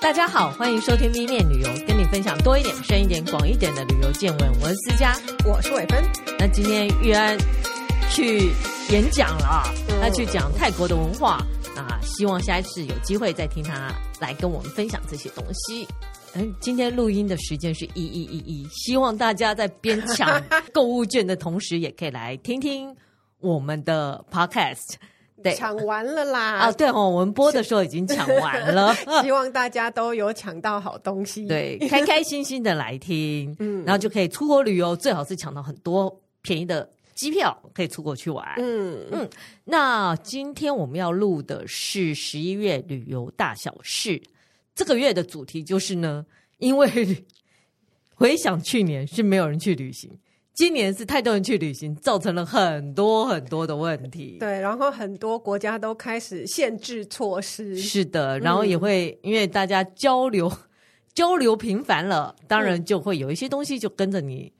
大家好，欢迎收听 B 面旅游，跟你分享多一点、深一点、广一点的旅游见闻。我是思佳，我是伟芬。那今天玉安去演讲了，他去讲泰国的文化啊，希望下一次有机会再听他来跟我们分享这些东西。嗯，今天录音的时间是一一一一，希望大家在边抢购物券的同时，也可以来听听我们的 podcast。对，抢完了啦！啊，对哦，我们播的时候已经抢完了，希望大家都有抢到好东西，对，开开心心的来听，嗯，然后就可以出国旅游，最好是抢到很多便宜的机票，可以出国去玩，嗯嗯。那今天我们要录的是十一月旅游大小事，这个月的主题就是呢，因为 回想去年是没有人去旅行。今年是太多人去旅行，造成了很多很多的问题。对，然后很多国家都开始限制措施。是的，然后也会、嗯、因为大家交流 交流频繁了，当然就会有一些东西就跟着你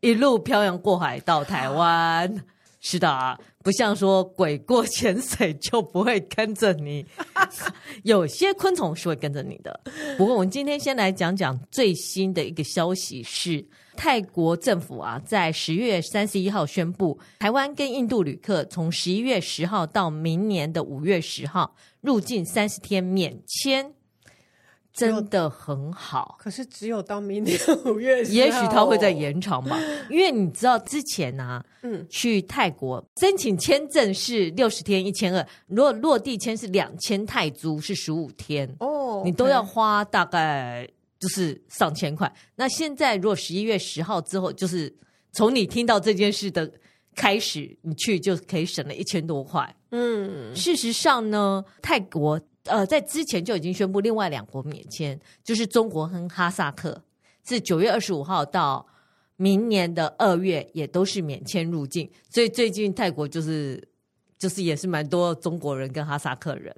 一路漂洋过海到台湾。嗯、是的，不像说鬼过潜水就不会跟着你，有些昆虫是会跟着你的。不过我们今天先来讲讲最新的一个消息是。泰国政府啊，在十月三十一号宣布，台湾跟印度旅客从十一月十号到明年的五月十号入境三十天免签，真的很好。可是只有到明年五月也许他会再延长吧。因为你知道之前啊，嗯，去泰国申请签证是六十天一千二，如果落地签是两千泰铢是十五天哦，你都要花大概。就是上千块。那现在如果十一月十号之后，就是从你听到这件事的开始，你去就可以省了一千多块。嗯，事实上呢，泰国呃在之前就已经宣布另外两国免签，就是中国和哈萨克，是九月二十五号到明年的二月也都是免签入境。所以最近泰国就是就是也是蛮多中国人跟哈萨克人，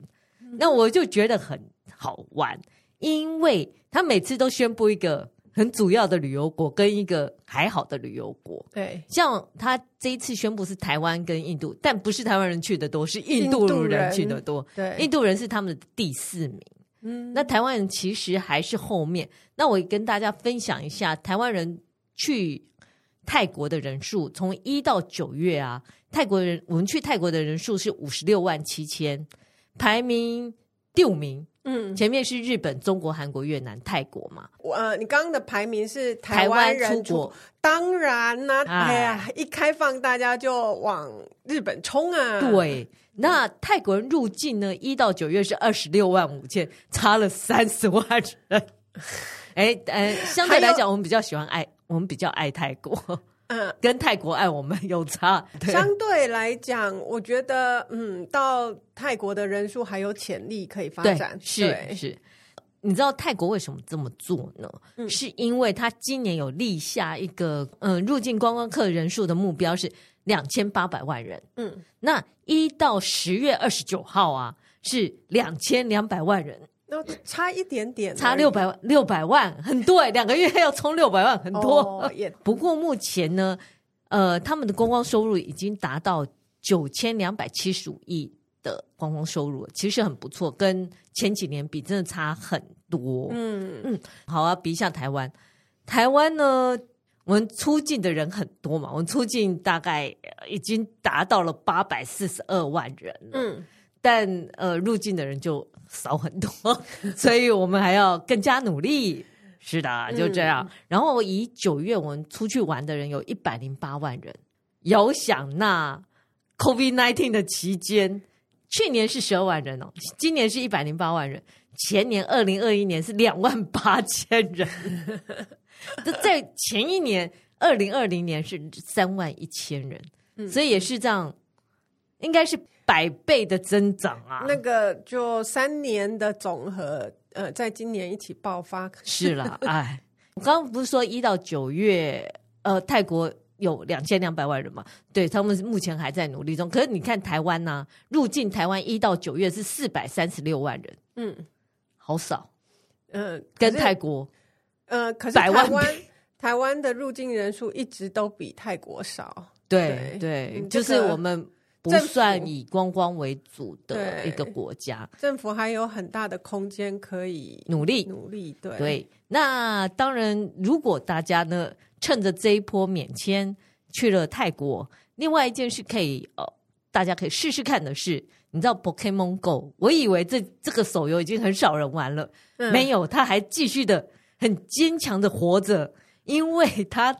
那我就觉得很好玩。因为他每次都宣布一个很主要的旅游国跟一个还好的旅游国，对，像他这一次宣布是台湾跟印度，但不是台湾人去的多，是印度人。去的多，对，印度人是他们的第四名，嗯，那台湾人其实还是后面。那我跟大家分享一下台湾人去泰国的人数，从一到九月啊，泰国人我们去泰国的人数是五十六万七千，排名第五名。嗯，前面是日本、中国、韩国、越南、泰国嘛。呃，你刚刚的排名是台湾人出国，当然啦、啊，哎呀，一开放大家就往日本冲啊。对，那泰国人入境呢，一到九月是二十六万五千，差了三十万人。哎，呃，相对来讲，我们比较喜欢爱，我们比较爱泰国。嗯，跟泰国爱我们有差。相对来讲，我觉得，嗯，到泰国的人数还有潜力可以发展。是是，你知道泰国为什么这么做呢？嗯，是因为他今年有立下一个，嗯，入境观光客人数的目标是两千八百万人。嗯，那一到十月二十九号啊，是两千两百万人。差一点点，差六百万，六百万很多哎，两个月要冲六百万，很多。Oh. 不过目前呢，呃，他们的观光收入已经达到九千两百七十五亿的观光收入，其实很不错，跟前几年比真的差很多。嗯嗯，好啊，比一下台湾，台湾呢，我们出境的人很多嘛，我们出境大概已经达到了八百四十二万人。嗯。但呃，入境的人就少很多，所以我们还要更加努力。是的，就这样。嗯、然后以九月我们出去玩的人有一百零八万人，遥想那 COVID-19 的期间，去年是十二万人哦，今年是一百零八万人，前年二零二一年是两万八千人，这在前一年二零二零年是三万一千人，嗯、所以也是这样，应该是。百倍的增长啊！那个就三年的总和，呃，在今年一起爆发。是了，哎，我刚刚不是说一到九月，呃，泰国有两千两百万人嘛？对，他们目前还在努力中。可是你看台湾呢、啊，入境台湾一到九月是四百三十六万人，嗯，好少，嗯、呃，跟泰国，呃，可是台湾 台湾的入境人数一直都比泰国少。对对，就是我们。不算以观光为主的一个国家，政府还有很大的空间可以努力努力。对对，那当然，如果大家呢趁着这一波免签去了泰国，另外一件事可以呃，大家可以试试看的是，你知道 Pokemon Go？我以为这这个手游已经很少人玩了，嗯、没有，它还继续的很坚强的活着，因为它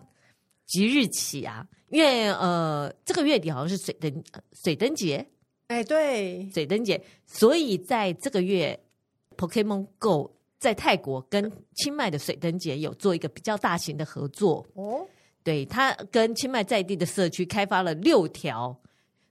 即日起啊。因为呃，这个月底好像是水灯水灯节，哎，对，水灯节，所以在这个月，Pokemon Go 在泰国跟清迈的水灯节有做一个比较大型的合作。哦。对，他跟清迈在地的社区开发了六条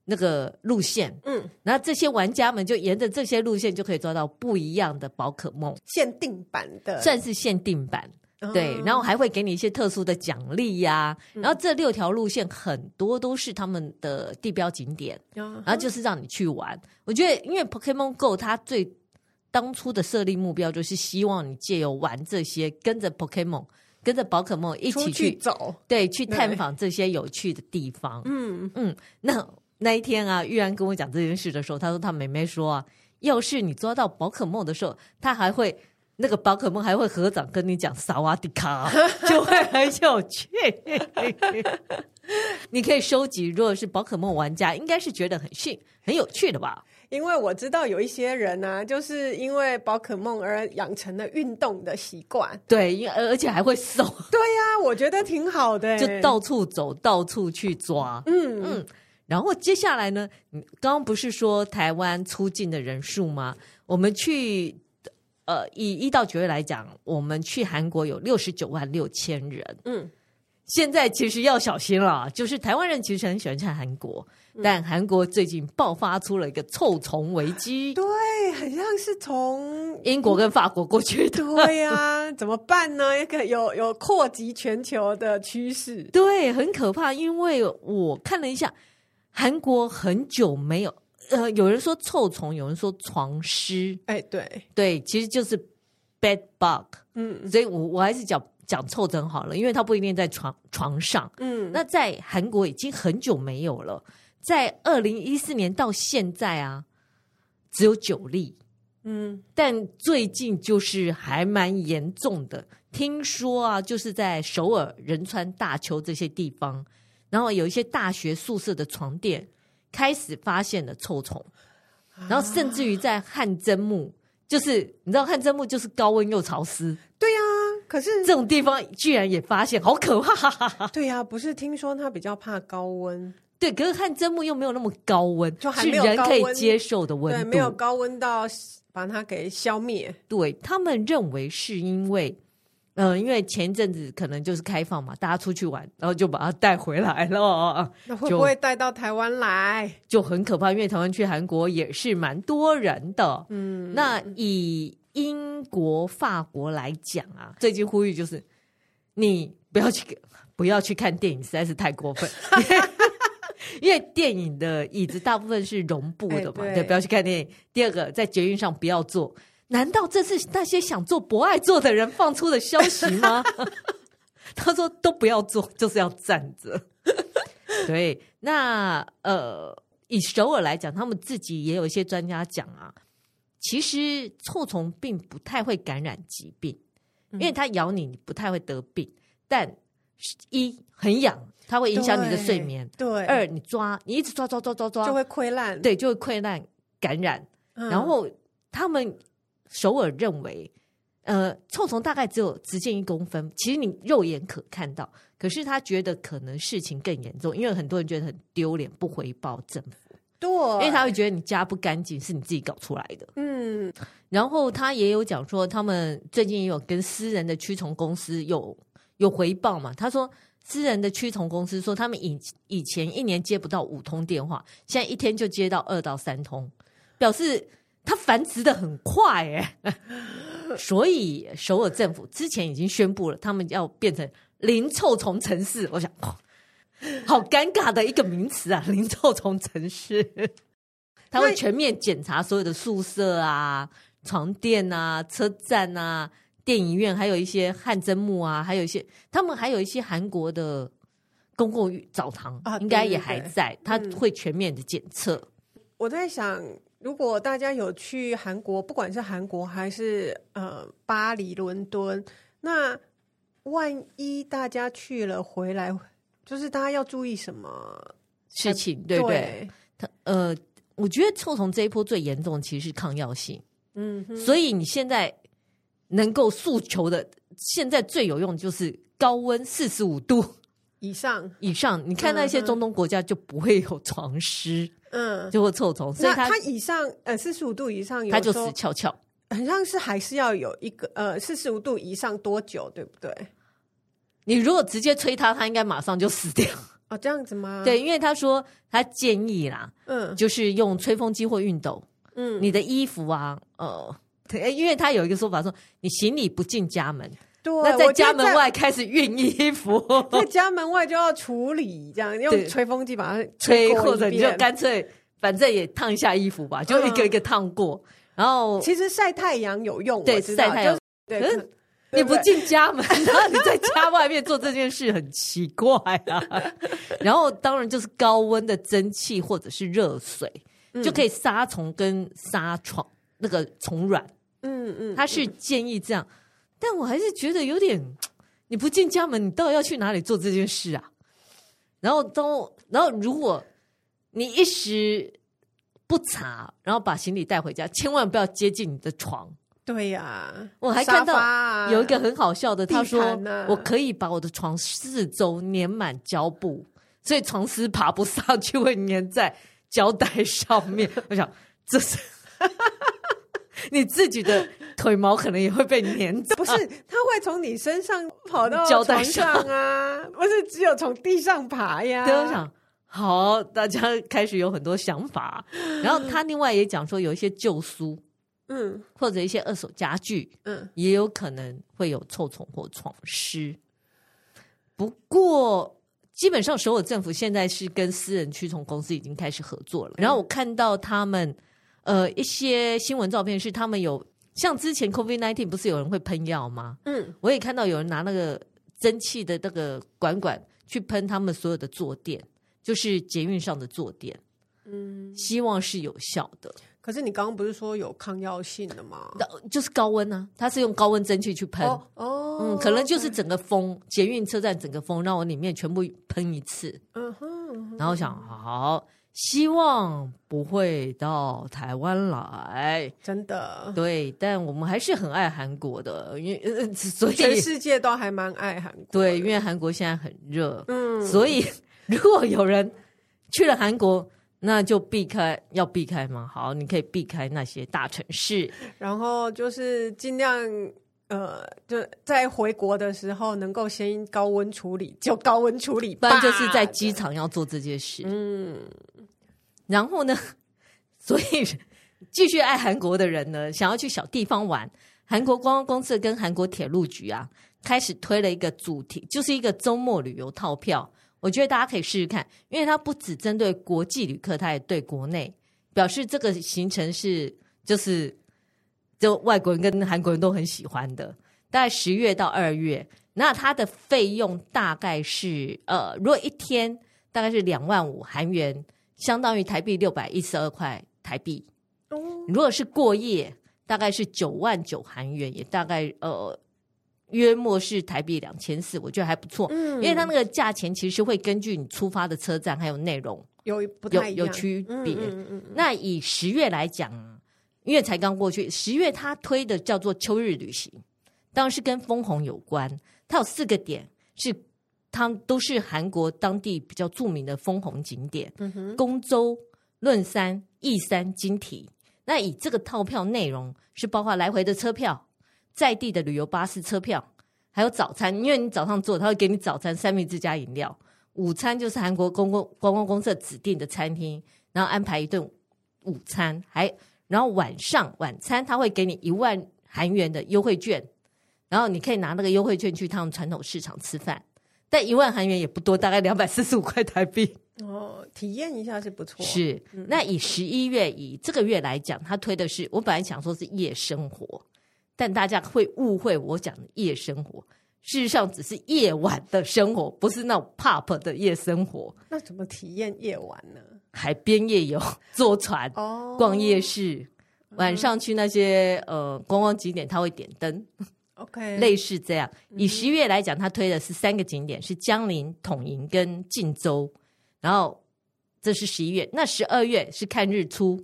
那个路线，嗯，然后这些玩家们就沿着这些路线就可以抓到不一样的宝可梦，限定版的，算是限定版。对，然后还会给你一些特殊的奖励呀。然后这六条路线很多都是他们的地标景点，然后就是让你去玩。我觉得，因为 Pokemon Go 它最当初的设立目标就是希望你借由玩这些，跟着 Pokemon 跟着宝可梦一起去走，对，去探访这些有趣的地方。嗯嗯。那那一天啊，玉安跟我讲这件事的时候，他说他妹妹说啊，要是你抓到宝可梦的时候，他还会。那个宝可梦还会合掌跟你讲萨瓦迪卡，就会很有趣。你可以收集，如果是宝可梦玩家，应该是觉得很趣、很有趣的吧？因为我知道有一些人呢、啊，就是因为宝可梦而养成了运动的习惯。对，因而且还会瘦。对呀、啊，我觉得挺好的，就到处走，到处去抓。嗯嗯。然后接下来呢，你刚刚不是说台湾出境的人数吗？我们去。呃，以一到九月来讲，我们去韩国有六十九万六千人。嗯，现在其实要小心了，就是台湾人其实很喜欢去韩国，嗯、但韩国最近爆发出了一个臭虫危机。对，很像是从英国跟法国过去的。对呀、啊，怎么办呢？一个有有扩及全球的趋势。对，很可怕，因为我看了一下，韩国很久没有。呃，有人说臭虫，有人说床虱。哎，对对，其实就是 bed bug。嗯，所以我我还是讲讲臭疹好了，因为它不一定在床床上。嗯，那在韩国已经很久没有了，在二零一四年到现在啊，只有九例。嗯，但最近就是还蛮严重的，听说啊，就是在首尔、仁川、大邱这些地方，然后有一些大学宿舍的床垫。开始发现了臭虫，然后甚至于在汗蒸木，就是你知道汗蒸木就是高温又潮湿，对呀、啊。可是这种地方居然也发现，好可怕！对呀、啊，不是听说它比较怕高温，对，可是汗蒸木又没有那么高温，就还没有，是人可以接受的温度，对，没有高温到把它给消灭。对，他们认为是因为。嗯，因为前一阵子可能就是开放嘛，大家出去玩，然后就把它带回来了。那会不会带到台湾来？就很可怕，因为台湾去韩国也是蛮多人的。嗯，那以英国、法国来讲啊，最近呼吁就是你不要去，不要去看电影，实在是太过分。因为电影的椅子大部分是绒布的嘛，对，对，不要去看电影。第二个，在捷运上不要坐。难道这是那些想做不爱做的人放出的消息吗？他说都不要做，就是要站着。对，那呃，以首尔来讲，他们自己也有一些专家讲啊，其实臭虫并不太会感染疾病，因为它咬你，你不太会得病。但一很痒，它会影响你的睡眠。对，二你抓，你一直抓抓抓抓抓，就会溃烂。对，就会溃烂感染。嗯、然后他们。首尔认为，呃，臭虫大概只有直径一公分，其实你肉眼可看到。可是他觉得可能事情更严重，因为很多人觉得很丢脸，不回报政府。对，因为他会觉得你家不干净，是你自己搞出来的。嗯，然后他也有讲说，他们最近也有跟私人的驱虫公司有有回报嘛。他说，私人的驱虫公司说，他们以以前一年接不到五通电话，现在一天就接到二到三通，表示。它繁殖的很快哎，所以首尔政府之前已经宣布了，他们要变成零臭虫城市。我想，哦，好尴尬的一个名词啊，零臭虫城市。他会全面检查所有的宿舍啊、床垫啊、车站啊、电影院，还有一些汗蒸木啊，还有一些他们还有一些韩国的公共澡堂应该也还在，他会全面的检测。我在想，如果大家有去韩国，不管是韩国还是呃巴黎、伦敦，那万一大家去了回来，就是大家要注意什么？事情，对不对？他呃，我觉得臭虫这一波最严重其实是抗药性，嗯哼，所以你现在能够诉求的，现在最有用的就是高温四十五度以上以上，你看那些中东国家就不会有床虱。嗯，就会臭虫，所以它它以上呃四十五度以上，它就死翘翘。好像是还是要有一个呃四十五度以上多久，对不对？你如果直接吹它，它应该马上就死掉。哦，这样子吗？对，因为他说他建议啦，嗯，就是用吹风机或熨斗，嗯，你的衣服啊，呃，对，因为他有一个说法说，你行李不进家门。对，那在家门外开始熨衣服，在家门外就要处理，这样用吹风机把它吹，或者你就干脆反正也烫一下衣服吧，就一个一个烫过。嗯、然后其实晒太阳有用，对，晒太阳。对，可是你不进家门，然后你在家外面做这件事很奇怪啊。然后当然就是高温的蒸汽或者是热水，嗯、就可以杀虫跟杀虫那个虫卵。嗯嗯，他是建议这样。但我还是觉得有点，你不进家门，你到底要去哪里做这件事啊？然后都，然后如果你一时不查，然后把行李带回家，千万不要接近你的床。对呀、啊，我还看到有一个很好笑的，他说我可以把我的床四周粘满胶布，所以床丝爬不上去，会粘在胶带上面。我想这是。你自己的腿毛可能也会被粘着，不是？它会从你身上跑到 床上啊，不是只有从地上爬呀？对，我想，好，大家开始有很多想法。然后他另外也讲说，有一些旧书，嗯，或者一些二手家具，嗯，也有可能会有臭虫或床虱。不过，基本上所有政府现在是跟私人驱虫公司已经开始合作了。然后我看到他们。呃，一些新闻照片是他们有像之前 COVID nineteen 不是有人会喷药吗？嗯，我也看到有人拿那个蒸汽的那个管管去喷他们所有的坐垫，就是捷运上的坐垫。嗯，希望是有效的。可是你刚刚不是说有抗药性的吗？就是高温呢、啊，它是用高温蒸汽去喷。哦，哦嗯，可能就是整个风，捷运车站整个风让我里面全部喷一次。嗯哼，嗯哼，然后想好。希望不会到台湾来，真的。对，但我们还是很爱韩国的，因为所以全世界都还蛮爱韩国。对，因为韩国现在很热，嗯，所以如果有人去了韩国，那就避开，要避开吗？好，你可以避开那些大城市，然后就是尽量。呃，就在回国的时候，能够先高温处理，就高温处理，不然就是在机场要做这件事。嗯，然后呢，所以继续爱韩国的人呢，想要去小地方玩，韩国观光公司跟韩国铁路局啊，开始推了一个主题，就是一个周末旅游套票。我觉得大家可以试试看，因为它不只针对国际旅客，它也对国内表示这个行程是就是。就外国人跟韩国人都很喜欢的，大概十月到二月，那它的费用大概是呃，如果一天大概是两万五韩元，相当于台币六百一十二块台币。如果是过夜，大概是九万九韩元，也大概呃约莫是台币两千四，我觉得还不错。嗯，因为它那个价钱其实会根据你出发的车站还有内容有不太有有区别。嗯嗯，那以十月来讲。因为才刚过去，十月他推的叫做秋日旅行，当然是跟枫红有关。它有四个点，是它都是韩国当地比较著名的枫红景点，嗯哼，公州、论山、义山、金体。那以这个套票内容是包括来回的车票、在地的旅游巴士车票，还有早餐。因为你早上坐，他会给你早餐三明治加饮料；午餐就是韩国公共观光公社指定的餐厅，然后安排一顿午餐，还。然后晚上晚餐他会给你一万韩元的优惠券，然后你可以拿那个优惠券去他们传统市场吃饭，但一万韩元也不多，大概两百四十五块台币。哦，体验一下是不错。是，嗯、那以十一月以这个月来讲，他推的是我本来想说是夜生活，但大家会误会我讲的夜生活。事实上只是夜晚的生活，不是那种 pop 的夜生活。那怎么体验夜晚呢？海边夜游，坐船，哦，逛夜市，晚上去那些呃观光景点，他会点灯。OK，类似这样。以十一月来讲，他推的是三个景点，是江陵、统营跟晋州。然后这是十一月，那十二月是看日出。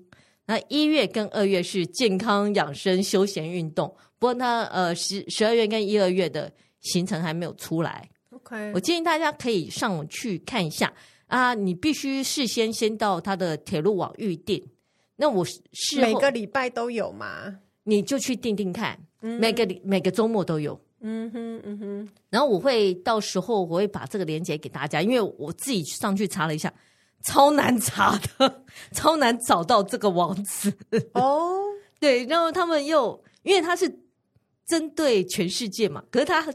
那一月跟二月是健康养生、休闲运动。不过他呃十十二月跟一二月的。行程还没有出来，OK，我建议大家可以上网去看一下啊。你必须事先先到他的铁路网预定。那我是每个礼拜都有吗？你就去订订看，嗯、每个每个周末都有。嗯哼嗯哼。然后我会到时候我会把这个链接给大家，因为我自己上去查了一下，超难查的，超难找到这个网址。哦，对，然后他们又因为他是。针对全世界嘛，可是它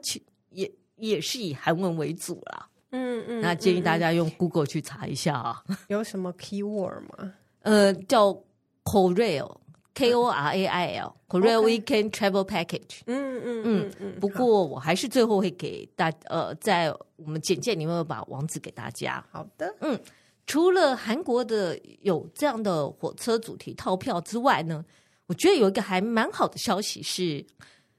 也也是以韩文为主啦。嗯嗯，那建议大家用 Google 去查一下啊。有什么 keyword 吗？呃，叫 Korail，K O R A I L，Korail Weekend Travel Package。嗯嗯嗯嗯。不过我还是最后会给大呃，在我们简介里面把网址给大家。好的。嗯，除了韩国的有这样的火车主题套票之外呢，我觉得有一个还蛮好的消息是。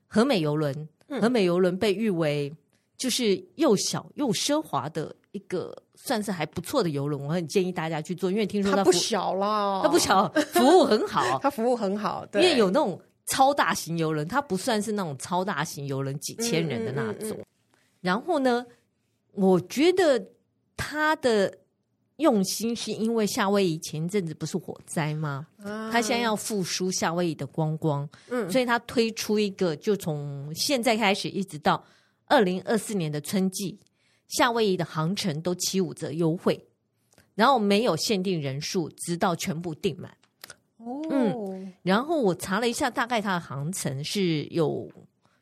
和美邮轮，和美邮轮被誉为就是又小又奢华的一个，算是还不错的游轮。我很建议大家去做，因为听说它，不小啦，它不小，服务很好，它服务很好。对，因为有那种超大型游轮，它不算是那种超大型游轮，几千人的那种。嗯嗯嗯、然后呢，我觉得它的。用心是因为夏威夷前一阵子不是火灾吗？啊、他现在要复苏夏威夷的观光，嗯，所以他推出一个，就从现在开始一直到二零二四年的春季，夏威夷的航程都七五折优惠，然后没有限定人数，直到全部订满。哦，嗯，然后我查了一下，大概它的航程是有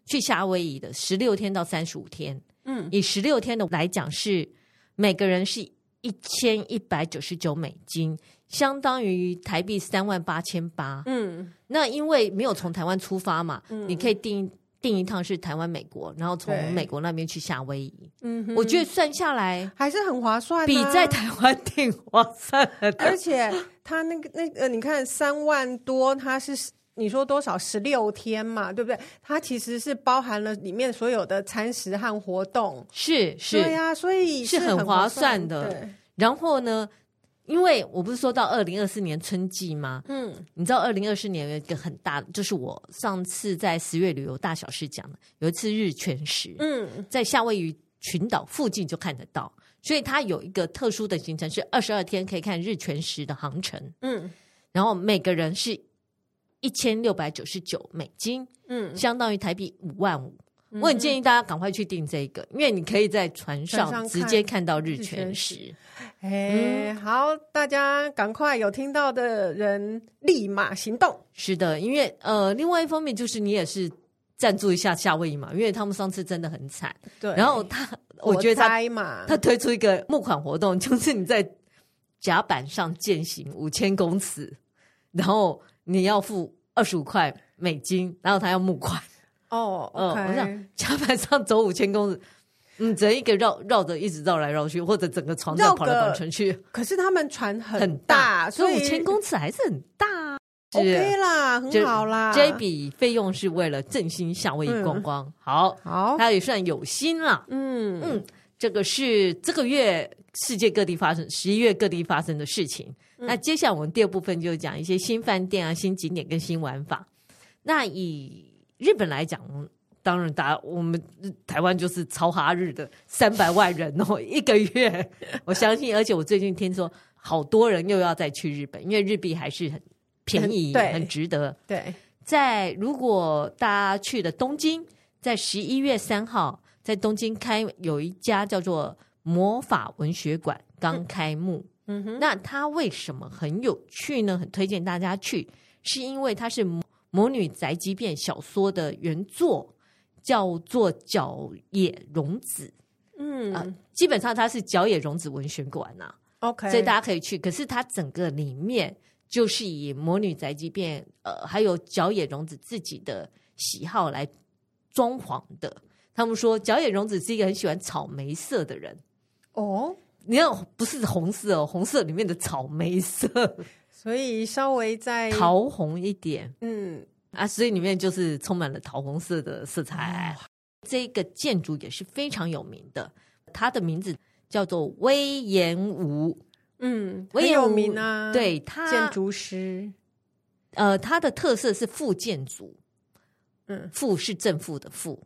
去夏威夷的十六天到三十五天，嗯，以十六天的来讲是每个人是。一千一百九十九美金，相当于台币三万八千八。嗯，那因为没有从台湾出发嘛，嗯、你可以订订一趟是台湾美国，然后从美国那边去夏威夷。嗯哼，我觉得算下来还是很划算，比在台湾订划算。而且他那个那个，你看三万多，他是。你说多少？十六天嘛，对不对？它其实是包含了里面所有的餐食和活动，是是，对呀、啊，所以是很划算的。对然后呢，因为我不是说到二零二四年春季吗？嗯，你知道二零二四年有一个很大，就是我上次在十月旅游大小事讲的，有一次日全食，嗯，在夏威夷群岛附近就看得到，所以它有一个特殊的行程，是二十二天可以看日全食的航程，嗯，然后每个人是。一千六百九十九美金，嗯，相当于台币五万五。嗯、我很建议大家赶快去订这个，因为你可以在船上直接看到日全食。哎，嗯、好，大家赶快有听到的人立马行动。是的，因为呃，另外一方面就是你也是赞助一下夏威夷嘛，因为他们上次真的很惨。对，然后他，我觉得他嘛，他推出一个募款活动，就是你在甲板上践行五千公尺，然后。你要付二十五块美金，然后他要募款哦。嗯.我想甲板上走五千公里，嗯，整一个绕绕着一直绕来绕去，或者整个船在跑来跑去。可是他们船很大，所以五千公尺还是很大。OK 啦，很好啦。这笔费用是为了振兴夏威夷观光，嗯、好，好，他也算有心了。嗯嗯，这个是这个月世界各地发生，十一月各地发生的事情。那接下来我们第二部分就讲一些新饭店啊、新景点跟新玩法。那以日本来讲，当然大家我们台湾就是超哈日的三百万人哦，一个月我相信，而且我最近听说好多人又要再去日本，因为日币还是很便宜，对很值得。对，在如果大家去的东京，在十一月三号在东京开有一家叫做魔法文学馆刚开幕。嗯嗯哼，那它为什么很有趣呢？很推荐大家去，是因为它是魔，女宅急便小说的原作，叫做角野荣子。嗯、呃，基本上它是角野荣子文学馆呐。OK，所以大家可以去。可是它整个里面就是以魔女宅急便，呃，还有角野荣子自己的喜好来装潢的。他们说角野荣子是一个很喜欢草莓色的人。哦，你看，不是红色哦，红色里面的草莓色，所以稍微再桃红一点。嗯啊，所以里面就是充满了桃红色的色彩。哦、这个建筑也是非常有名的，它的名字叫做威严吴。嗯，很有名啊。对，他建筑师，呃，它的特色是复建筑。嗯，复是正负的复，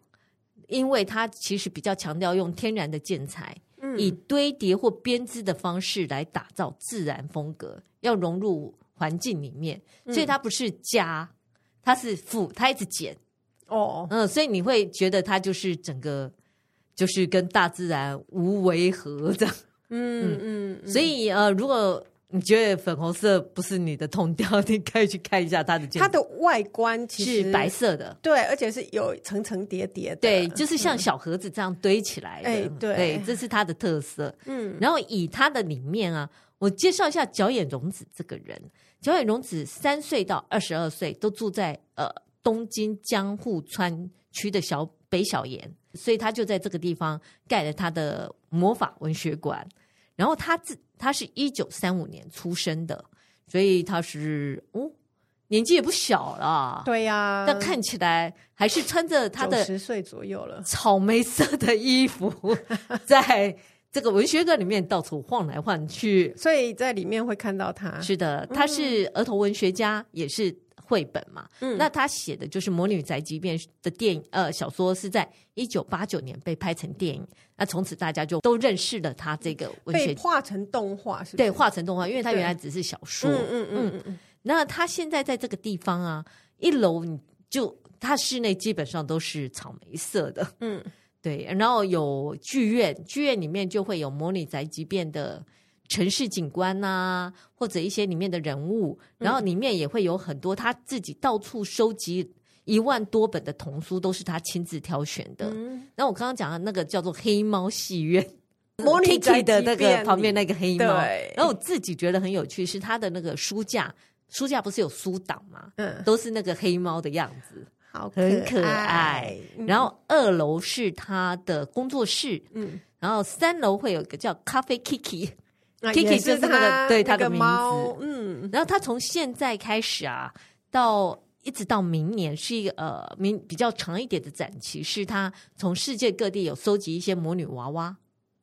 因为它其实比较强调用天然的建材，嗯，以堆叠或编织的方式来打造自然风格，要融入环境里面，所以它不是加，它是负，它一直减。哦，嗯，所以你会觉得它就是整个就是跟大自然无违和这样。嗯嗯，嗯，所以呃，如果你觉得粉红色不是你的痛调，你可以去看一下它的。它的外观其实是白色的，对，而且是有层层叠叠的，对，就是像小盒子这样堆起来的。嗯、对，对，这是它的特色。嗯，然后以它的里面啊，我介绍一下角野荣子这个人。角野荣子三岁到二十二岁都住在呃东京江户川区的小北小岩，所以他就在这个地方盖了他的魔法文学馆。然后他自他是一九三五年出生的，所以他是哦，年纪也不小了。对呀、啊，但看起来还是穿着他的十岁左右了草莓色的衣服，在这个文学馆里面到处晃来晃去。所以在里面会看到他。是的，他是儿童文学家，嗯、也是。绘本嘛，嗯，那他写的就是《魔女宅急便》的电影，呃，小说是在一九八九年被拍成电影，那从此大家就都认识了他这个文学，被画成动画，是是？对，画成动画，因为他原来只是小说，嗯嗯嗯嗯，嗯。那他现在在这个地方啊，一楼你就他室内基本上都是草莓色的，嗯，对，然后有剧院，剧院里面就会有《魔女宅急便》的。城市景观呐、啊，或者一些里面的人物，然后里面也会有很多他自己到处收集一万多本的童书，都是他亲自挑选的。嗯、然后我刚刚讲的那个叫做黑猫戏院，魔女宅急便的那个旁边那个黑猫。然后我自己觉得很有趣，是他的那个书架，书架不是有书挡吗？嗯，都是那个黑猫的样子，好可很可爱。嗯、然后二楼是他的工作室，嗯，然后三楼会有一个叫咖啡 Kiki。Kiki 就是他的对他的名字，嗯，然后他从现在开始啊，到一直到明年是一个呃明比较长一点的展期，是他从世界各地有收集一些魔女娃娃，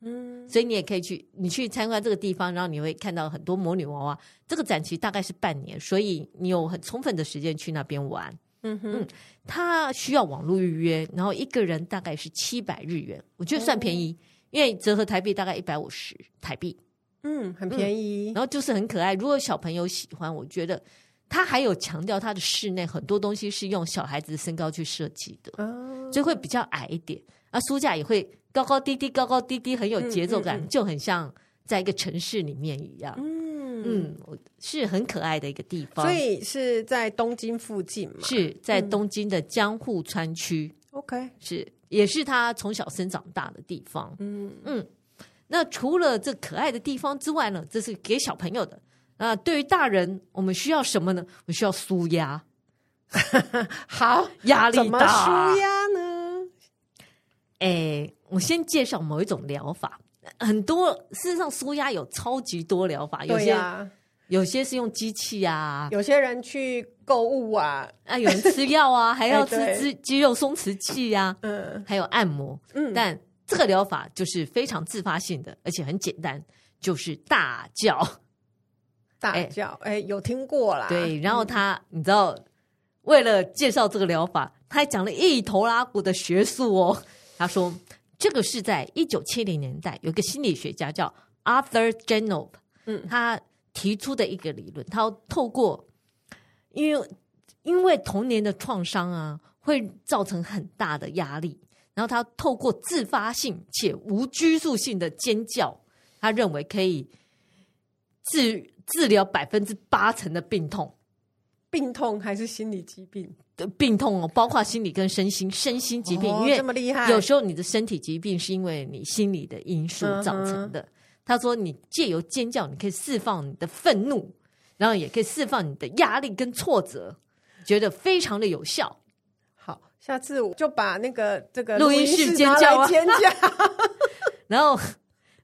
嗯，所以你也可以去，你去参观这个地方，然后你会看到很多魔女娃娃。这个展期大概是半年，所以你有很充分的时间去那边玩，嗯哼，嗯，他需要网络预约，然后一个人大概是七百日元，我觉得算便宜，因为折合台币大概一百五十台币。嗯，很便宜，嗯，然后就是很可爱。如果小朋友喜欢，我觉得他还有强调他的室内很多东西是用小孩子的身高去设计的，哦，所以会比较矮一点。啊，书架也会高高低低，高高低低，很有节奏感，嗯嗯嗯，就很像在一个城市里面一样。嗯嗯，是很可爱的一个地方。所以是在东京附近嘛？是在东京的江户川区。OK，嗯，是也是他从小生长大的地方。嗯嗯。那除了这可爱的地方之外呢，这是给小朋友的。那，对于大人，我们需要什么呢？我们需要舒压。好，压力大。怎么舒压呢？哎，我先介绍某一种疗法。很多事实上，舒压有超级多疗法。有些、啊、有些是用机器啊，有些人去购物啊，啊，有人吃药啊，还要 吃肌肌肉松弛剂呀，嗯，还有按摩，嗯，但。这个疗法就是非常自发性的，而且很简单，就是大叫，大叫。哎，有听过啦。对，然后他，嗯、你知道，为了介绍这个疗法，他还讲了一头拉骨的学术哦。他说，这个是在一九七零年代，有个心理学家叫 Arthur Janov，嗯，他提出的一个理论，他透过，因为因为童年的创伤啊，会造成很大的压力。然后他透过自发性且无拘束性的尖叫，他认为可以治治疗百分之八成的病痛，病痛还是心理疾病的病痛哦，包括心理跟身心身心疾病，哦、因为这么厉害。有时候你的身体疾病是因为你心理的因素造成的。嗯、他说，你借由尖叫，你可以释放你的愤怒，然后也可以释放你的压力跟挫折，觉得非常的有效。下次我就把那个这个录音室尖叫啊，尖叫。然后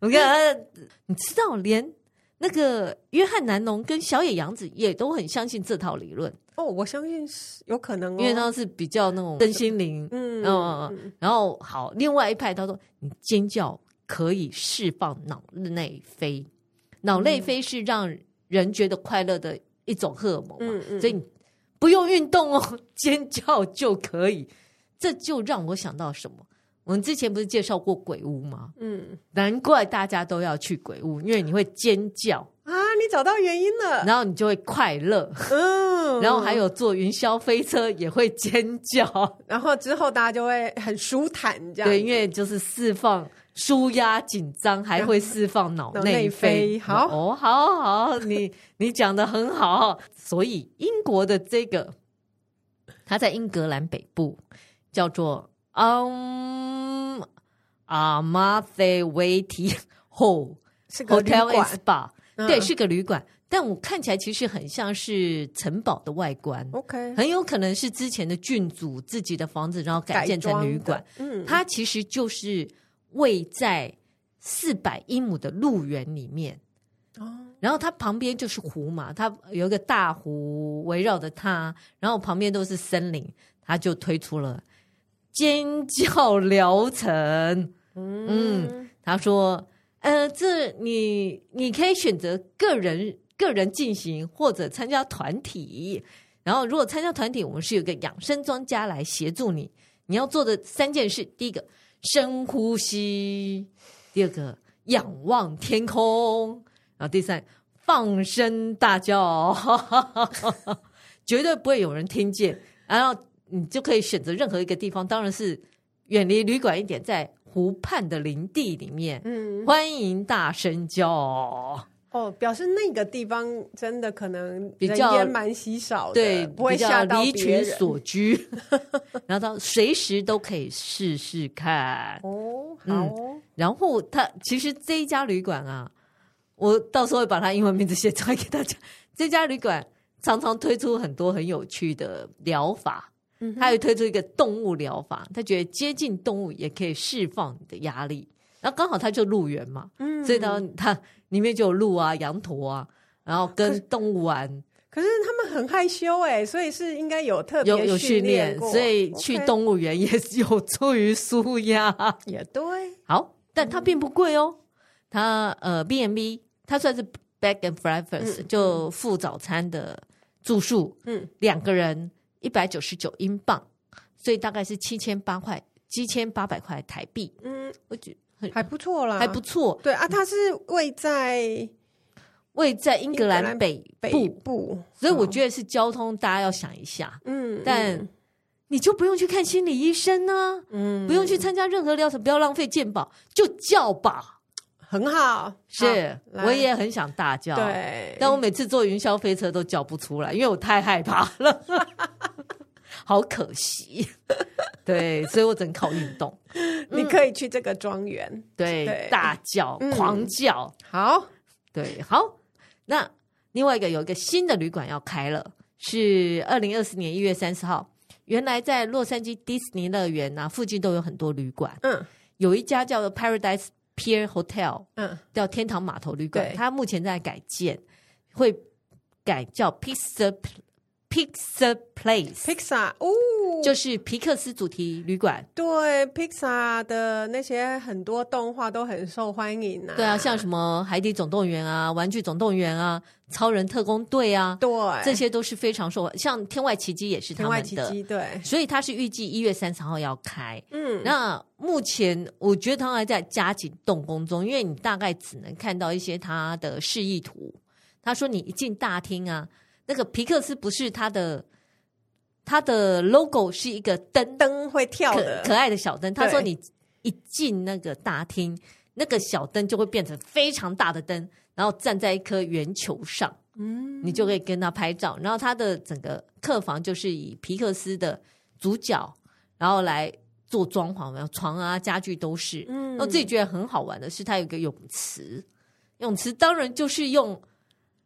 我看，你知道，连那个约翰南农跟小野洋子也都很相信这套理论。哦，我相信是有可能，哦，因为他是比较那种身心灵，嗯嗯。然后好，另外一派他说，你尖叫可以释放脑内啡，脑内啡是让人觉得快乐的一种荷尔蒙嘛，嗯、所以你不用运动哦，尖叫就可以。这就让我想到什么？我们之前不是介绍过鬼屋吗？嗯，难怪大家都要去鬼屋，因为你会尖叫啊！你找到原因了，然后你就会快乐。嗯，然后还有坐云霄飞车也会尖叫，然后之后大家就会很舒坦，这样对，因为就是释放。舒压紧张，还会释放脑内啡。好哦，好好，你你讲的很好。所以英国的这个，它在英格兰北部，叫做嗯阿马菲维提 Hall，是个旅馆。对，是个旅馆。但我看起来其实很像是城堡的外观。OK，很有可能是之前的郡主自己的房子，然后改建成旅馆。嗯，它其实就是。位在四百英亩的鹿园里面，哦，然后它旁边就是湖嘛，它有一个大湖围绕着它，然后旁边都是森林，它就推出了尖叫疗程。嗯，嗯，他说，呃，这你你可以选择个人个人进行，或者参加团体。然后如果参加团体，我们是有个养生专家来协助你。你要做的三件事，第一个。深呼吸，第二个仰望天空，然后第三放声大叫，绝对不会有人听见。然后你就可以选择任何一个地方，当然是远离旅馆一点，在湖畔的林地里面，嗯，欢迎大声叫。哦，表示那个地方真的可能比较蛮稀少的，对，不会吓到离群所居。然后他随时都可以试试看哦，好哦、嗯。然后他其实这一家旅馆啊，我到时候会把他英文名字写出来给大家。这家旅馆常常推出很多很有趣的疗法，嗯，他有推出一个动物疗法，他觉得接近动物也可以释放你的压力。然后刚好他就鹿园嘛，嗯，所以呢，他里面就有鹿啊、羊驼啊，然后跟动物玩。可是，他们很害羞哎，所以是应该有特别有有训练，所以去动物园也有助于舒压。也对，好，但它并不贵哦。它呃，B&B 它算是 bed and breakfast，嗯，就付早餐的住宿，嗯，两个人一百九十九英镑，所以大概是七千八块，七千八百块台币。嗯，我觉得。还不错啦，还不错。对啊，它是位在位在英格兰北部，北部，所以我觉得是交通，大家要想一下。嗯，但你就不用去看心理医生呢，嗯，不用去参加任何疗程，不要浪费健保，就叫吧，很好。是，我也很想大叫，对，但我每次坐云霄飞车都叫不出来，因为我太害怕了。好可惜，对，所以我只能靠运动。你可以去这个庄园，对，大叫、狂叫，好，对，好。那另外一个有一个新的旅馆要开了，是二零二四年一月三十号。原来在洛杉矶迪士尼乐园啊附近都有很多旅馆，嗯，有一家叫做 Paradise Pier Hotel，嗯，叫天堂码头旅馆，它目前在改建，会改叫 Pixar。Pixar Place，Pixar 哦，就是皮克斯主题旅馆。对，Pizza 的那些很多动画都很受欢迎啊。对啊，像什么《海底总动员》啊，《玩具总动员》啊，《超人特工队》啊，对，这些都是非常受欢迎。像《天外奇迹》也是他们的。天外奇迹，对。所以他是预计一月三十号要开。嗯，那目前我觉得他还在加紧动工中，因为你大概只能看到一些他的示意图。他说，你一进大厅啊。那个皮克斯不是它的，它的 logo 是一个灯，灯会跳的可，可爱的小灯。他说你一进那个大厅，那个小灯就会变成非常大的灯，然后站在一颗圆球上，嗯，你就可以跟他拍照。然后他的整个客房就是以皮克斯的主角，然后来做装潢，然后床啊家具都是。嗯，我自己觉得很好玩的是，它有一个泳池，泳池当然就是用。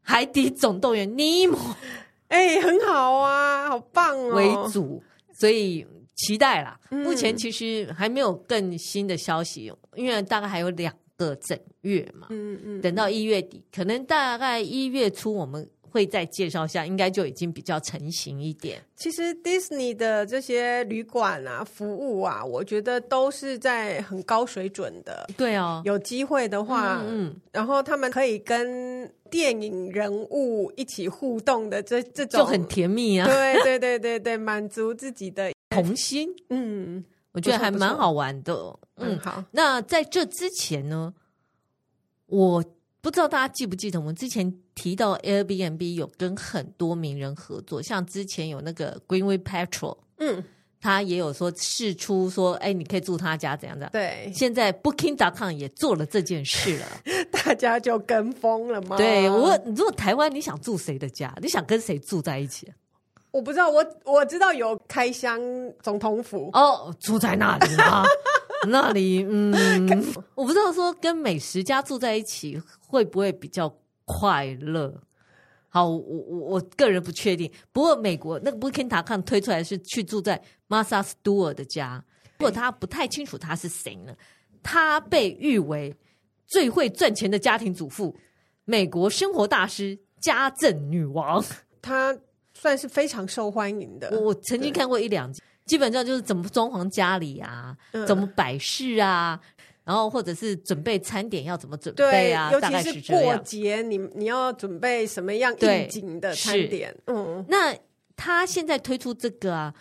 海底总动员尼莫，哎，很好啊，好棒哦！为主，所以期待啦。目前其实还没有更新的消息，因为大概还有两个整月嘛。嗯嗯，等到一月底，可能大概一月初我们。会再介绍一下，应该就已经比较成型一点。其实 Disney 的这些旅馆啊、服务啊，我觉得都是在很高水准的。对哦，有机会的话，嗯，嗯，然后他们可以跟电影人物一起互动的这这种，就很甜蜜啊。对对对对对，满足自己的 童心。嗯，我觉得还蛮好玩的。嗯，好。那在这之前呢，我。不知道大家记不记得，我们之前提到 Airbnb 有跟很多名人合作，像之前有那个 Greenway Patrol，嗯，他也有说试出说，哎，你可以住他家怎样的。对，现在 Booking.com 也做了这件事了，大家就跟风了吗？对，我，如果台湾你想住谁的家，你想跟谁住在一起？我不知道，我我知道有开箱总统府哦，住在那里吗？那里，嗯，我不知道说跟美食家住在一起会不会比较快乐。好，我我我个人不确定。不过美国那个 Booking.com 推出来是去住在 Martha Stewart 的家，不过他不太清楚他是谁呢？他被誉为最会赚钱的家庭主妇，美国生活大师，家政女王。他。算是非常受欢迎的。我曾经看过一两集，基本上就是怎么装潢家里啊，嗯、怎么摆饰啊，然后或者是准备餐点要怎么准备啊，尤其是过节，你你要准备什么样应景的餐点？嗯，那他现在推出这个啊，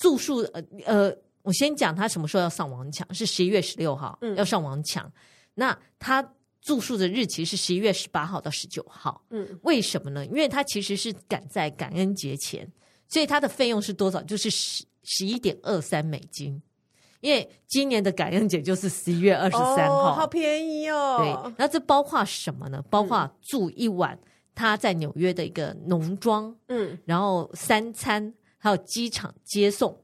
住宿呃呃，我先讲他什么时候要上网抢，是十一月十六号，嗯，要上网抢。那他。住宿的日期是十一月十八号到十九号。嗯，为什么呢？因为他其实是赶在感恩节前，所以他的费用是多少？就是十十一点二三美金。因为今年的感恩节就是十一月二十三号，哦，好便宜哦。对，那这包括什么呢？包括住一晚，他在纽约的一个农庄，嗯，然后三餐，还有机场接送，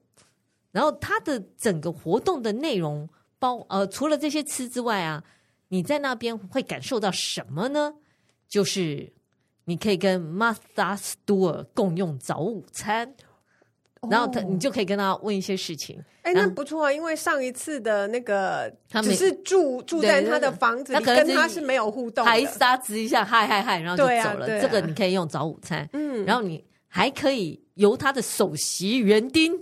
然后它的整个活动的内容包呃，除了这些吃之外啊。你在那边会感受到什么呢？就是你可以跟 Martha Stewart 共用早午餐，哦、然后他你就可以跟他问一些事情。哎，那不错啊，因为上一次的那个他只是住住在他的房子里，跟他是没有互动，还撒子一下嗨嗨嗨，然后就走了。这个你可以用早午餐，嗯，然后你还可以由他的首席园丁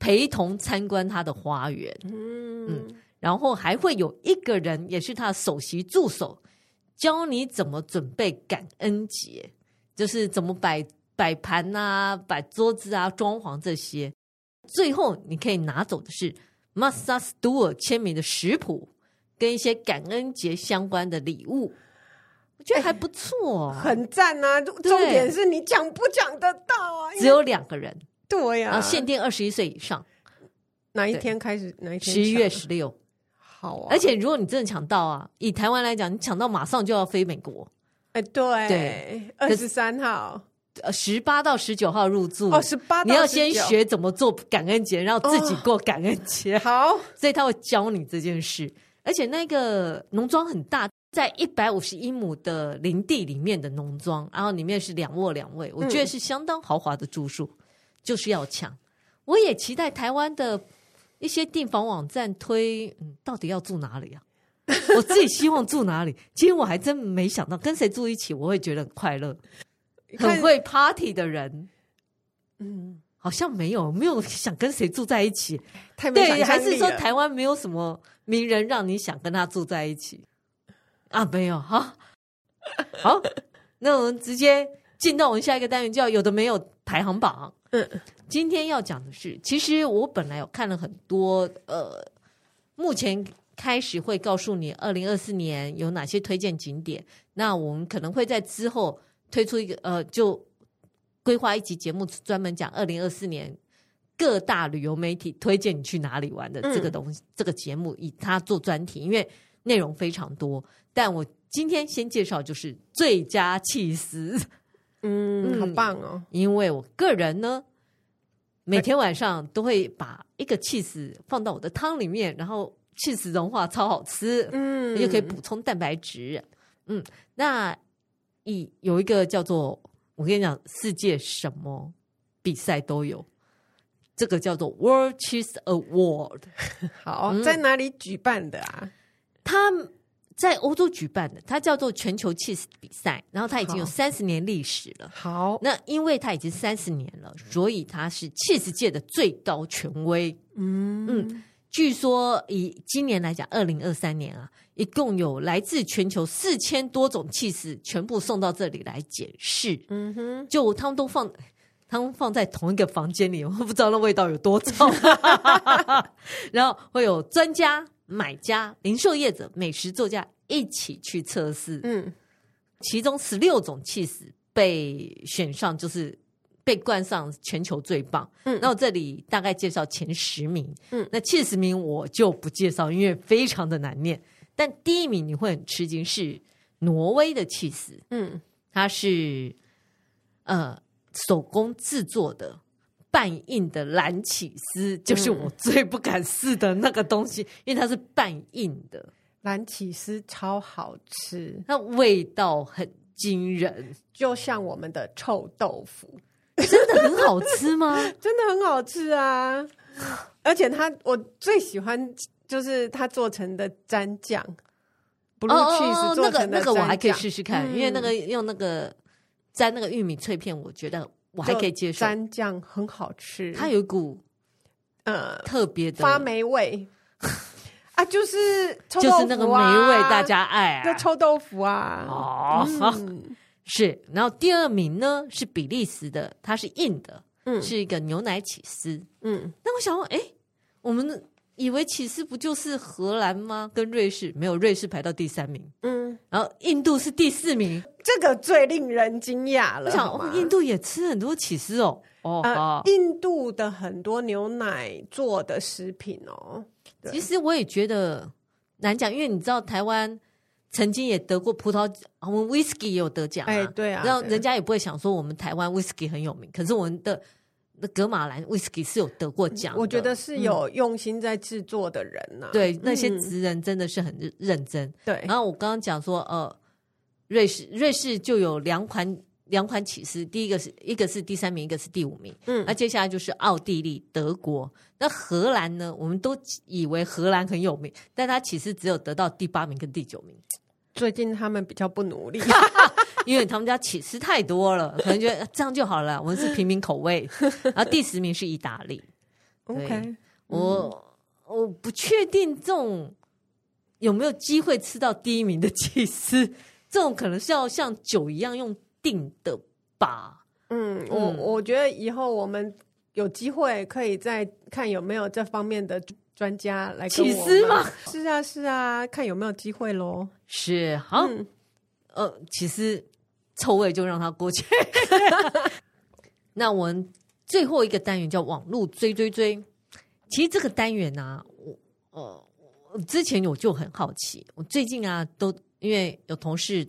陪同参观他的花园，嗯。嗯然后还会有一个人，也是他的首席助手，教你怎么准备感恩节，就是怎么摆摆盘啊、摆桌子啊、装潢这些。最后你可以拿走的是 Martha Stewart 签名的食谱，跟一些感恩节相关的礼物。我觉得还不错，啊，很赞啊！重点是你讲不讲得到啊？只有两个人，对呀，啊，限定二十一岁以上。哪一天开始？哪一天？十一月十六。好啊，而且如果你真的抢到啊，以台湾来讲，你抢到马上就要飞美国。哎，对对，二十三号，呃，十八到十九号入住哦，十八，你要先学怎么做感恩节，然后自己过感恩节。好，所以他会教你这件事。而且那个农庄很大，在一百五十一亩的林地里面的农庄，然后里面是两卧两卫，我觉得是相当豪华的住宿，就是要抢。我也期待台湾的。一些订房网站推，嗯，到底要住哪里啊？我自己希望住哪里？其实我还真没想到跟谁住一起，我会觉得很快乐。很会 party 的人，嗯，好像没有，没有想跟谁住在一起。太没对，还是说台湾没有什么名人让你想跟他住在一起啊？没有哈。好，那我们直接进到我们下一个单元，叫有的没有排行榜。嗯。今天要讲的是，其实我本来有看了很多，呃，目前开始会告诉你二零二四年有哪些推荐景点。那我们可能会在之后推出一个，呃，就规划一集节目，专门讲二零二四年各大旅游媒体推荐你去哪里玩的这个东西。嗯、这个节目以它做专题，因为内容非常多。但我今天先介绍就是最佳起司，嗯，好棒哦！因为我个人呢。每天晚上都会把一个起司放到我的汤里面，然后起司融化，超好吃。嗯，又可以补充蛋白质。嗯，那一有一个叫做我跟你讲，世界什么比赛都有，这个叫做 World Cheese Award。好，在哪里举办的啊？它在欧洲举办的，它叫做全球 cheese 比赛，然后它已经有三十年历史了。好，那因为它已经三十年了，所以它是 cheese 界的最高权威。嗯嗯，据说以今年来讲，二零二三年啊，一共有来自全球四千多种 cheese 全部送到这里来检视。嗯哼，就他们都放。他们放在同一个房间里，我不知道那味道有多臭。然后会有专家、买家、零售业者、美食作家一起去测试。嗯，其中十六种起司被选上，就是被冠上全球最棒。嗯，那我这里大概介绍前十名。嗯，那前十名我就不介绍，因为非常的难念。但第一名你会很吃惊，是挪威的起司。嗯，它是呃。手工制作的半硬的蓝起司，就是我最不敢试的那个东西，嗯、因为它是半硬的蓝起司，超好吃，它味道很惊人，就像我们的臭豆腐，真的很好吃吗？真的很好吃啊！而且它我最喜欢就是它做成的蘸酱，blue cheese 做成的那个那个我还可以试试看，嗯、因为那个用那个。沾那个玉米脆片，我觉得我还可以接受。蘸酱很好吃，它有一股呃特别的发霉味 啊，就是就是那个霉味，大家爱啊，就臭豆腐啊。哦，嗯、是。然后第二名呢是比利时的，它是硬的，嗯，是一个牛奶起司，嗯。那我想问，哎，我们以为起司不就是荷兰吗？跟瑞士没有，瑞士排到第三名，嗯。然后印度是第四名。这个最令人惊讶了。我想，吗印度也吃很多起司哦。哦、呃，印度的很多牛奶做的食品哦。其实我也觉得难讲，因为你知道台湾曾经也得过葡萄，我们 whisky 也有得奖、啊。哎，对啊。然后人家也不会想说我们台湾 whisky 很有名，可是我们的那格马兰 whisky 是有得过奖。我觉得是有用心在制作的人呐、啊。对，那些职人真的是很认真。嗯、对。然后我刚刚讲说，呃。瑞士，瑞士就有两款两款起司，第一个是一个是第三名，一个是第五名。嗯，那接下来就是奥地利、德国。那荷兰呢？我们都以为荷兰很有名，但他其实只有得到第八名跟第九名。最近他们比较不努力，因为他们家起司太多了，可能觉得这样就好了。我们是平民口味。然后第十名是意大利。OK，我我不确定这种有没有机会吃到第一名的起司。这种可能是要像酒一样用订的吧？嗯，我我觉得以后我们有机会可以再看有没有这方面的专家来。起司吗？是啊，是啊，看有没有机会喽。是好，嗯、呃，起司臭味就让它过去。那我们最后一个单元叫网络追追追。其实这个单元呢、啊，我呃之前我就很好奇，我最近啊都。因为有同事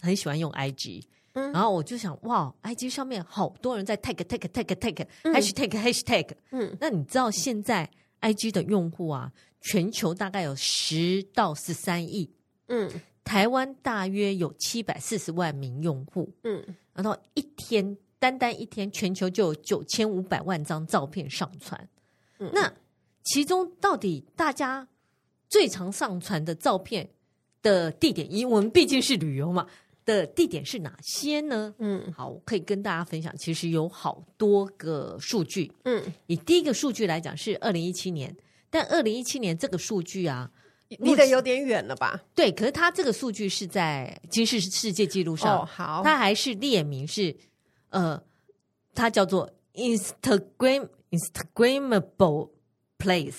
很喜欢用 IG，嗯，然后我就想，哇，IG 上面好多人在 tag tag tag tag，hashtag hashtag，嗯，那你知道现在 IG 的用户啊，全球大概有十到十三亿，嗯，台湾大约有七百四十万名用户，嗯，然后一天单单一天，全球就有九千五百万张照片上传，嗯，那其中到底大家最常上传的照片？的地点，因为我们毕竟是旅游嘛，的地点是哪些呢？嗯，好，我可以跟大家分享，其实有好多个数据。嗯，以第一个数据来讲是二零一七年，但二零一七年这个数据啊，离得有点远了吧？对，可是它这个数据是在吉尼斯世界纪录上，哦，好，它还是列明是呃，它叫做 Instagram Instagramable place，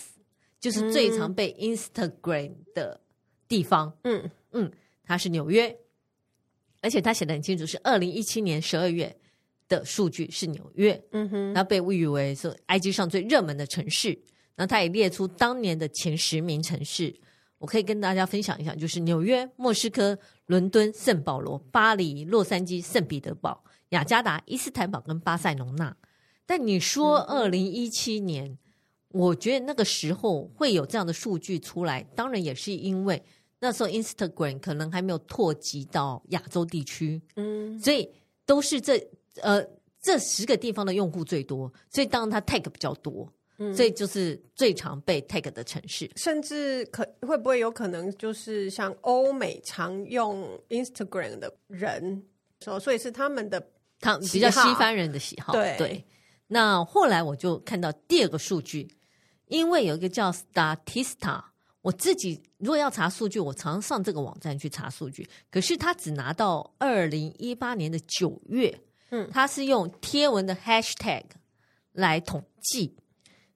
就是最常被 Instagram 的。地方，嗯。嗯，它是纽约，而且他写的很清楚，是二零一七年十二月的数据是纽约，嗯哼，然后被誉为是 IG 上最热门的城市，然后他也列出当年的前十名城市，我可以跟大家分享一下，就是纽约、莫斯科、伦敦、圣保罗、巴黎、洛杉矶、圣彼得堡、雅加达、伊斯坦堡跟巴塞隆纳。但你说二零一七年，嗯、我觉得那个时候会有这样的数据出来，当然也是因为。那时候 Instagram 可能还没有拓及到亚洲地区，嗯，所以都是这呃这十个地方的用户最多，所以当然它 tag 比较多，嗯，所以就是最常被 tag 的城市。甚至可会不会有可能就是像欧美常用 Instagram 的人，所以是他们的他比较西方人的喜好。对对。那后来我就看到第二个数据，因为有一个叫 Statista，我自己如果要查数据，我常上这个网站去查数据，可是他只拿到二零一八年的九月。嗯，他是用贴文的 hashtag 来统计。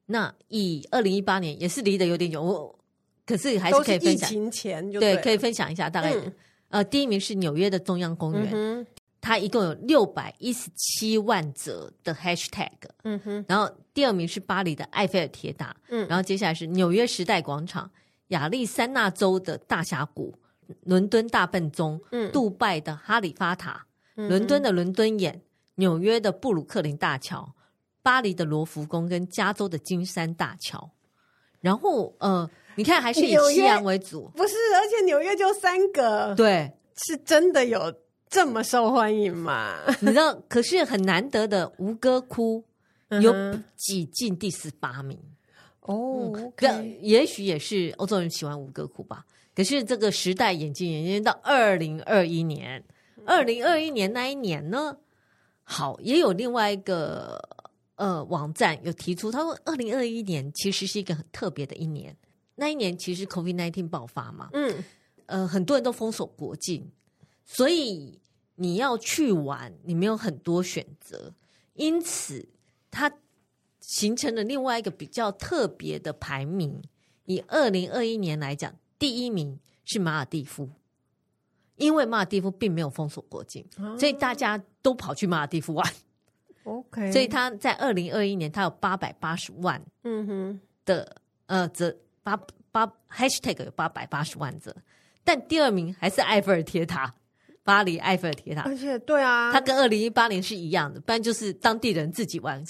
那以二零一八年也是离得有点久，我可是还是可以分享。疫情前就对，可以分享一下。大概、嗯、呃，第一名是纽约的中央公园，嗯、它一共有六百一十七万则的 hashtag。嗯哼。然后第二名是巴黎的埃菲尔铁塔。嗯。然后接下来是纽约时代广场、亚利桑那州的大峡谷、伦敦大笨钟、嗯、杜拜的哈利法塔、嗯、伦敦的伦敦眼。纽约的布鲁克林大桥、巴黎的罗浮宫跟加州的金山大桥，然后呃，你看还是以西洋为主，不是？而且纽约就三个，对，是真的有这么受欢迎吗？你知道，可是很难得的吴哥窟有挤进第十八名哦，嗯 okay、也许也是欧洲人喜欢吴哥窟吧。可是这个时代眼镜，眼镜到二零二一年，二零二一年那一年呢？好，也有另外一个呃网站有提出，他说二零二一年其实是一个很特别的一年。那一年其实 COVID nineteen 爆发嘛，嗯，呃，很多人都封锁国境，所以你要去玩，你没有很多选择，因此它形成了另外一个比较特别的排名。以二零二一年来讲，第一名是马尔蒂夫。因为马尔蒂夫并没有封锁国境，啊、所以大家都跑去马尔蒂夫玩。OK，所以他在二零二一年，他有八百八十万，嗯哼的呃，则八八 hashtag 有八百八十万则，但第二名还是埃菲尔铁塔，巴黎埃菲尔铁塔。而且，对啊，他跟二零一八年是一样的，不然就是当地人自己玩。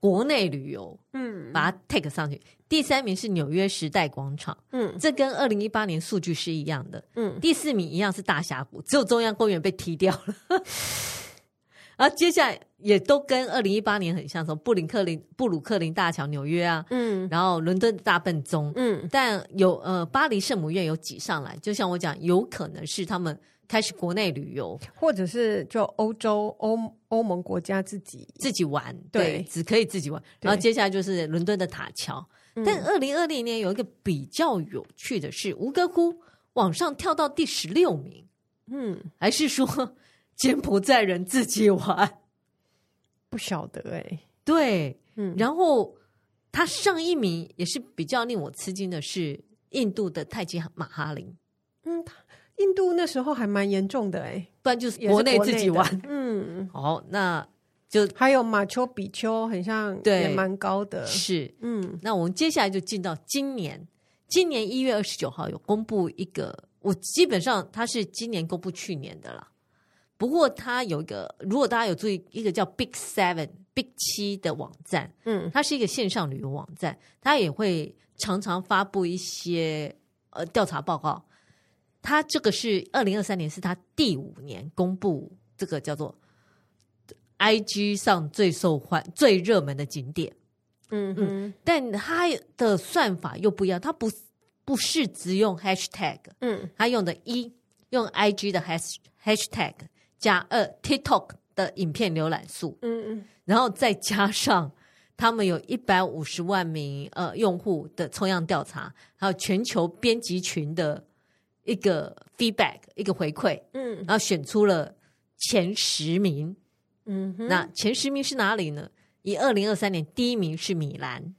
国内旅游，嗯，把它 take 上去。第三名是纽约时代广场，嗯，这跟二零一八年数据是一样的，嗯。第四名一样是大峡谷，只有中央公园被踢掉了。然后接下来也都跟二零一八年很像，什么布林克林、布鲁克林大桥，纽约啊，嗯，然后伦敦大笨钟，嗯，但有呃巴黎圣母院有挤上来，就像我讲，有可能是他们。开始国内旅游，或者是就欧洲欧欧盟国家自己自己玩，对，对，只可以自己玩。然后接下来就是伦敦的塔桥。嗯、但二零二零年有一个比较有趣的是，吴哥窟往上跳到第十六名。嗯，还是说柬埔寨人自己玩？不晓得哎、欸。对，嗯。然后他上一名也是比较令我吃惊的是印度的泰姬马哈林。嗯。印度那时候还蛮严重的哎、欸，不然就是国内自己玩。嗯，好，那就还有马丘比丘，很像也蛮高的。是，嗯，那我们接下来就进到今年，今年一月二十九号有公布一个，我基本上他是今年公布去年的啦。不过它有一个，如果大家有注意，一个叫 Big Seven Big 七的网站，嗯，它是一个线上旅游网站，它也会常常发布一些呃调查报告。它这个是二零二三年，是它第五年公布这个叫做 IG 上最受欢最热门的景点，嗯嗯，但它的算法又不一样，它不不是只用 hashtag，嗯，它用的一用 IG 的 hash hashtag 加呃 TikTok 的影片浏览数，嗯嗯，然后再加上他们有一百五十万名呃用户的抽样调查，还有全球编辑群的。一个 feedback，一个回馈，嗯，然后选出了前十名，嗯哼，那前十名是哪里呢？以二零二三年第一名是米兰，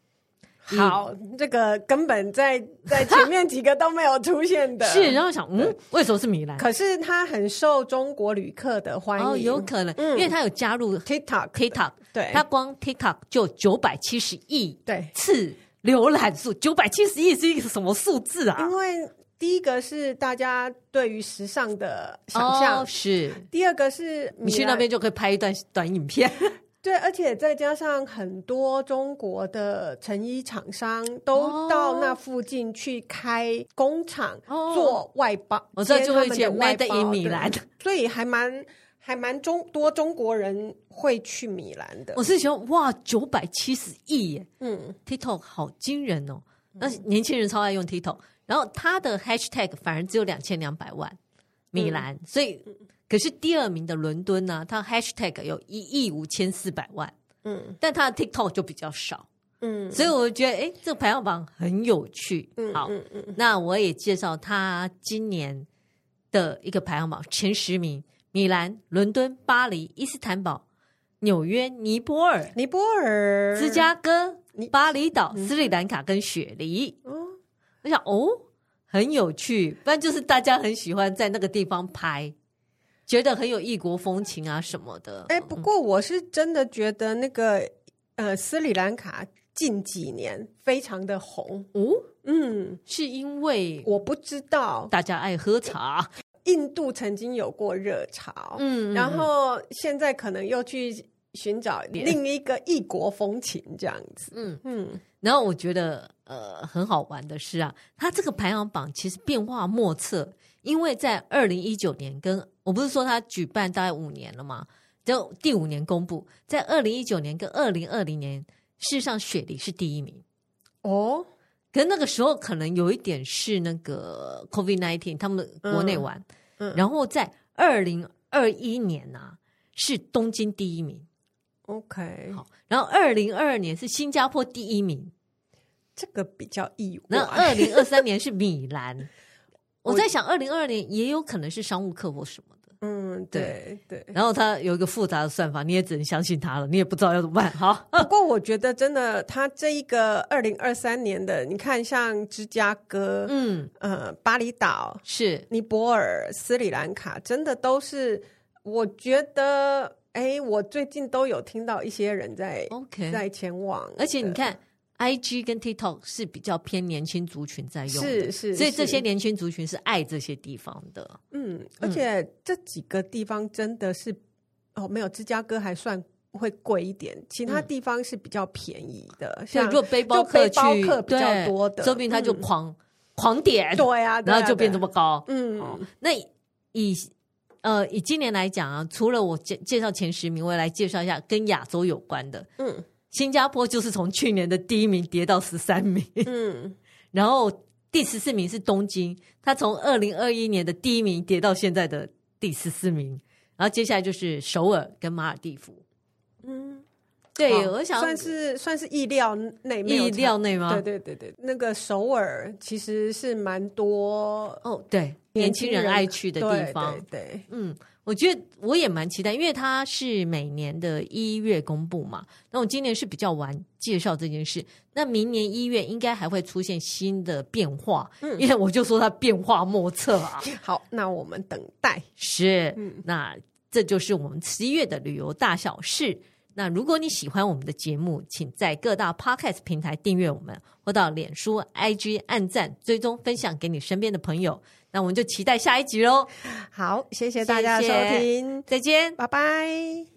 好，这个根本在在前面几个都没有出现的，是，然后想，嗯，为什么是米兰？可是它很受中国旅客的欢迎，哦，有可能，嗯，因为它有加入 TikTok，TikTok，对，它光 TikTok 就九百七十亿对。次浏览数，九百七十亿是一个什么数字啊？因为第一个是大家对于时尚的想象，oh, 是；第二个是你去那边就可以拍一段短影片，对，而且再加上很多中国的成衣厂商都到那附近去开工厂做外包，我知道就会去 Made in 米兰，所以还蛮还蛮中多中国人会去米兰的。我是想哇，九百七十亿耶，嗯，TikTok 好惊人哦。那年轻人超爱用 TikTok，然后他的 Hashtag 反而只有两千两百万，米兰，嗯、所以可是第二名的伦敦呢，它 Hashtag 有一亿五千四百万，嗯，但它的 TikTok 就比较少，嗯，所以我觉得哎，这个排行榜很有趣，嗯，好，嗯嗯，那我也介绍它今年的一个排行榜前十名：米兰、伦敦、巴黎、伊斯坦堡、纽约、尼泊尔、尼泊尔、芝加哥。巴厘岛、斯里兰卡跟雪梨，嗯，我想哦，很有趣，不然就是大家很喜欢在那个地方拍，觉得很有异国风情啊什么的。哎，不过我是真的觉得那个呃斯里兰卡近几年非常的红。哦，嗯，是因为我不知道。大家爱喝茶，印度曾经有过热潮，嗯，然后现在可能又去。寻找另一个异国风情，这样子。嗯。嗯，然后我觉得呃很好玩的是啊，它这个排行榜其实变化莫测，因为在二零一九年跟我不是说他举办大概五年了嘛，就第五年公布，在二零一九年跟二零二零年，事实上雪梨是第一名哦。可是那个时候可能有一点是那个 COVID nineteen，他们国内玩，嗯，嗯然后在二零二一年呢、啊、是东京第一名。OK，好，然后二零二二年是新加坡第一名，这个比较意外。那二零二三年是米兰，我在想二零二二年也有可能是商务客或什么的。嗯，对对。然后他有一个复杂的算法，你也只能相信他了，你也不知道要怎么办。好，不过我觉得真的，他这一个二零二三年的，你看像芝加哥，嗯呃，巴厘岛是尼泊尔、斯里兰卡，真的都是我觉得。哎，我最近都有听到一些人在 OK 在前往，而且你看，IG 跟 TikTok 是比较偏年轻族群在用的，是是，所以这些年轻族群是爱这些地方的。嗯，而且这几个地方真的是哦，没有芝加哥还算会贵一点，其他地方是比较便宜的。像如果背包客去，比较多的，说不定他就狂狂点，对呀，然后就变这么高。嗯，那以。呃，以今年来讲啊，除了我介介绍前十名，我也来介绍一下跟亚洲有关的。嗯，新加坡就是从去年的第一名跌到十三名。嗯，然后第十四名是东京，它从二零二一年的第一名跌到现在的第十四名。然后接下来就是首尔跟马尔蒂夫。嗯，对，我想算是算是意料内，意料内吗？对对对对，那个首尔其实是蛮多哦，对。年轻人爱去的地方，对，对，对，嗯，我觉得我也蛮期待，因为它是每年的一月公布嘛。那我今年是比较晚介绍这件事，那明年一月应该还会出现新的变化，嗯，因为我就说它变化莫测啊。好，那我们等待。是，嗯，那这就是我们十一月的旅游大小事。那如果你喜欢我们的节目，请在各大 Podcast 平台订阅我们，或到脸书、IG 按赞、追踪、分享给你身边的朋友。那我们就期待下一集喽！好，谢谢大家的收听，谢谢，再见，拜拜。